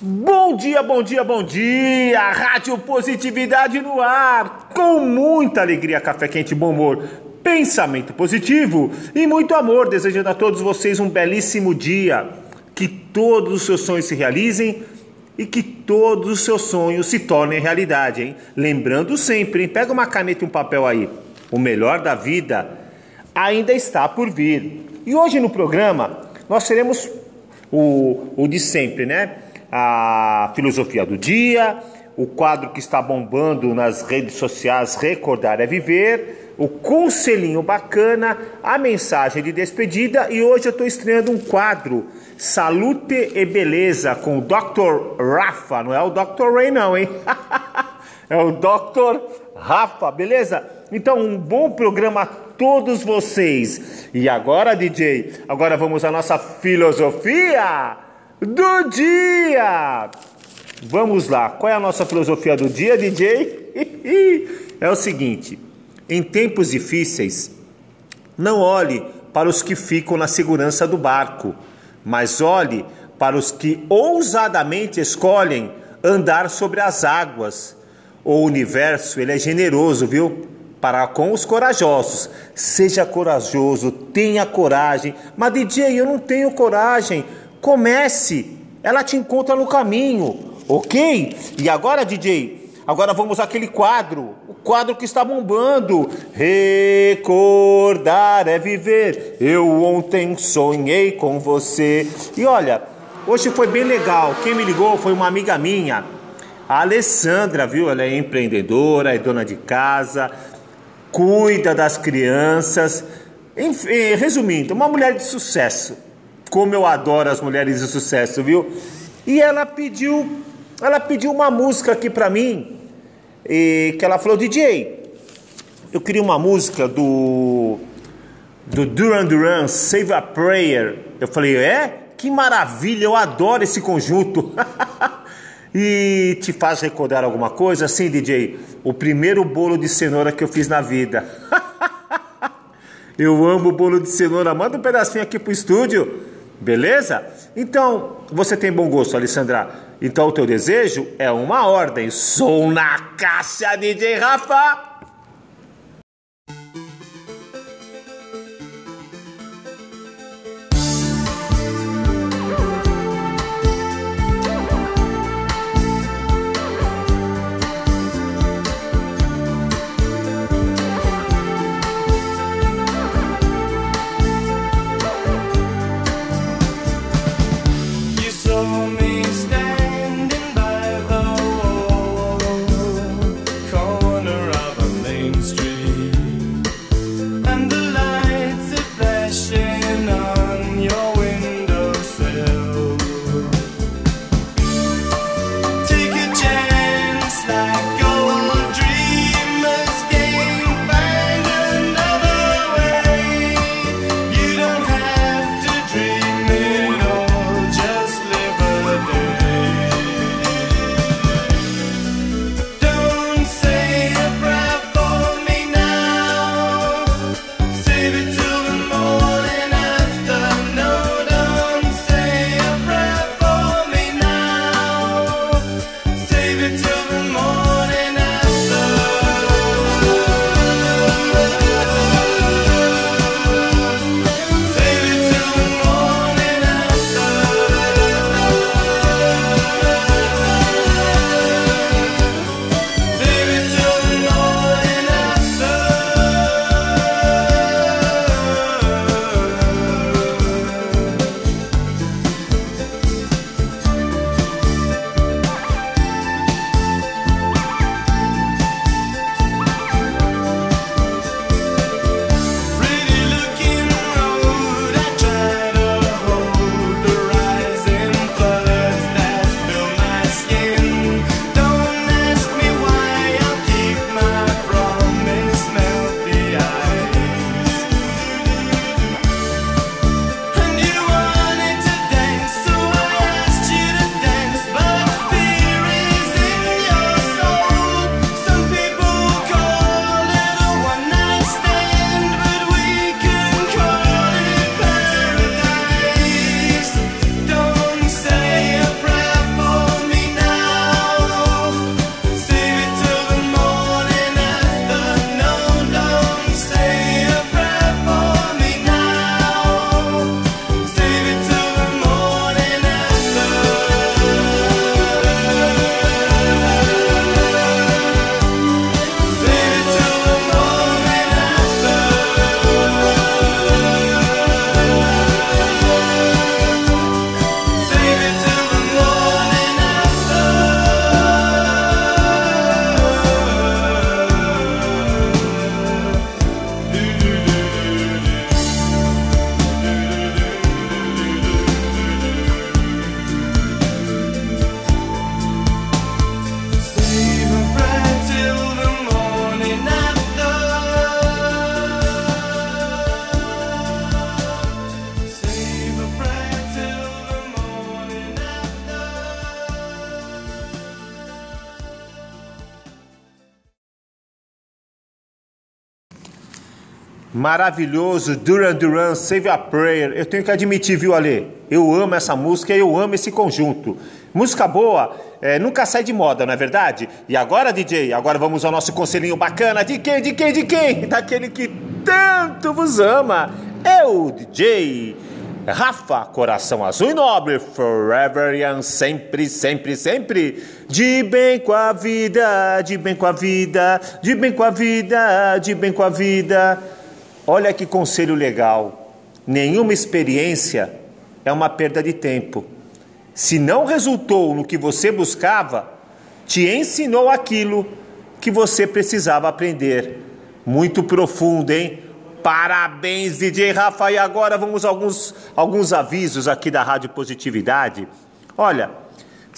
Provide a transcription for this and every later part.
Bom dia, bom dia, bom dia! Rádio Positividade no ar! Com muita alegria, café quente, bom humor, pensamento positivo e muito amor. Desejando a todos vocês um belíssimo dia. Que todos os seus sonhos se realizem e que todos os seus sonhos se tornem realidade, hein? Lembrando sempre, hein? pega uma caneta e um papel aí. O melhor da vida ainda está por vir. E hoje no programa nós teremos o, o de sempre, né? A filosofia do dia, o quadro que está bombando nas redes sociais Recordar é Viver, o conselhinho bacana, a mensagem de despedida e hoje eu estou estreando um quadro Salute e Beleza com o Dr. Rafa, não é o Dr. Ray não, hein? é o Dr. Rafa, beleza? Então um bom programa a todos vocês. E agora, DJ, agora vamos à nossa filosofia do dia. Vamos lá, qual é a nossa filosofia do dia, DJ? É o seguinte: em tempos difíceis, não olhe para os que ficam na segurança do barco, mas olhe para os que ousadamente escolhem andar sobre as águas. O universo, ele é generoso, viu? Para com os corajosos. Seja corajoso, tenha coragem. Mas DJ, eu não tenho coragem. Comece, ela te encontra no caminho, ok? E agora, DJ, agora vamos àquele quadro, o quadro que está bombando. Recordar é viver. Eu ontem sonhei com você. E olha, hoje foi bem legal. Quem me ligou foi uma amiga minha, a Alessandra, viu? Ela é empreendedora, é dona de casa, cuida das crianças. Enfim, resumindo, uma mulher de sucesso. Como eu adoro as mulheres de sucesso, viu? E ela pediu, ela pediu uma música aqui para mim, e que ela falou, DJ, eu queria uma música do do Duran Duran, Save a Prayer. Eu falei, é? Que maravilha, eu adoro esse conjunto. e te faz recordar alguma coisa? Sim, DJ, o primeiro bolo de cenoura que eu fiz na vida. eu amo bolo de cenoura. Manda um pedacinho aqui pro estúdio. Beleza? Então, você tem bom gosto, Alessandra. Então, o teu desejo é uma ordem. Sou na caixa, DJ Rafa! Maravilhoso, Duran Duran, Save a Prayer. Eu tenho que admitir, viu, Ale? Eu amo essa música e eu amo esse conjunto. Música boa é, nunca sai de moda, não é verdade? E agora, DJ, agora vamos ao nosso conselhinho bacana. De quem, de quem, de quem? Daquele que tanto vos ama. É o DJ Rafa, coração azul e nobre, forever young, sempre, sempre, sempre. De bem com a vida, de bem com a vida, de bem com a vida, de bem com a vida. Olha que conselho legal. Nenhuma experiência é uma perda de tempo. Se não resultou no que você buscava, te ensinou aquilo que você precisava aprender. Muito profundo, hein? Parabéns, DJ Rafa. E agora vamos a alguns, alguns avisos aqui da Rádio Positividade. Olha,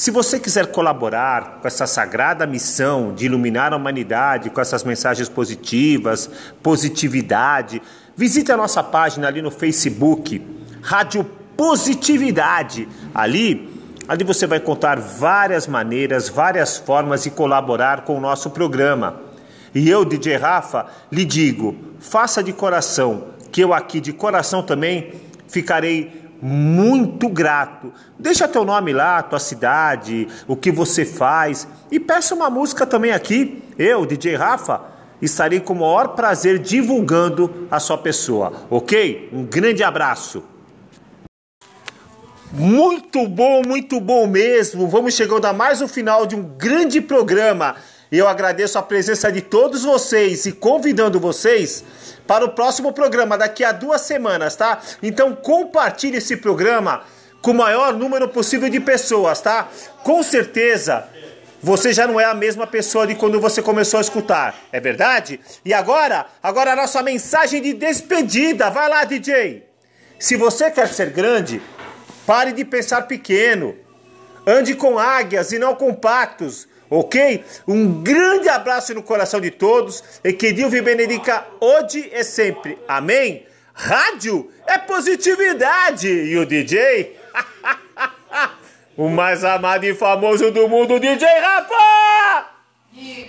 se você quiser colaborar com essa sagrada missão de iluminar a humanidade com essas mensagens positivas, positividade, visite a nossa página ali no Facebook, Rádio Positividade. Ali, ali você vai encontrar várias maneiras, várias formas de colaborar com o nosso programa. E eu, DJ Rafa, lhe digo, faça de coração, que eu aqui de coração também ficarei muito grato. Deixa teu nome lá, tua cidade, o que você faz e peça uma música também aqui. Eu, DJ Rafa, estarei com o maior prazer divulgando a sua pessoa, ok? Um grande abraço. Muito bom, muito bom mesmo. Vamos chegando a mais um final de um grande programa. E eu agradeço a presença de todos vocês e convidando vocês para o próximo programa daqui a duas semanas, tá? Então compartilhe esse programa com o maior número possível de pessoas, tá? Com certeza você já não é a mesma pessoa de quando você começou a escutar, é verdade? E agora, agora a nossa mensagem de despedida. Vai lá, DJ. Se você quer ser grande, pare de pensar pequeno. Ande com águias e não com patos ok? Um grande abraço no coração de todos e que Deus me benedica hoje e sempre. Amém? Rádio é positividade e o DJ, o mais amado e famoso do mundo, DJ Rafa!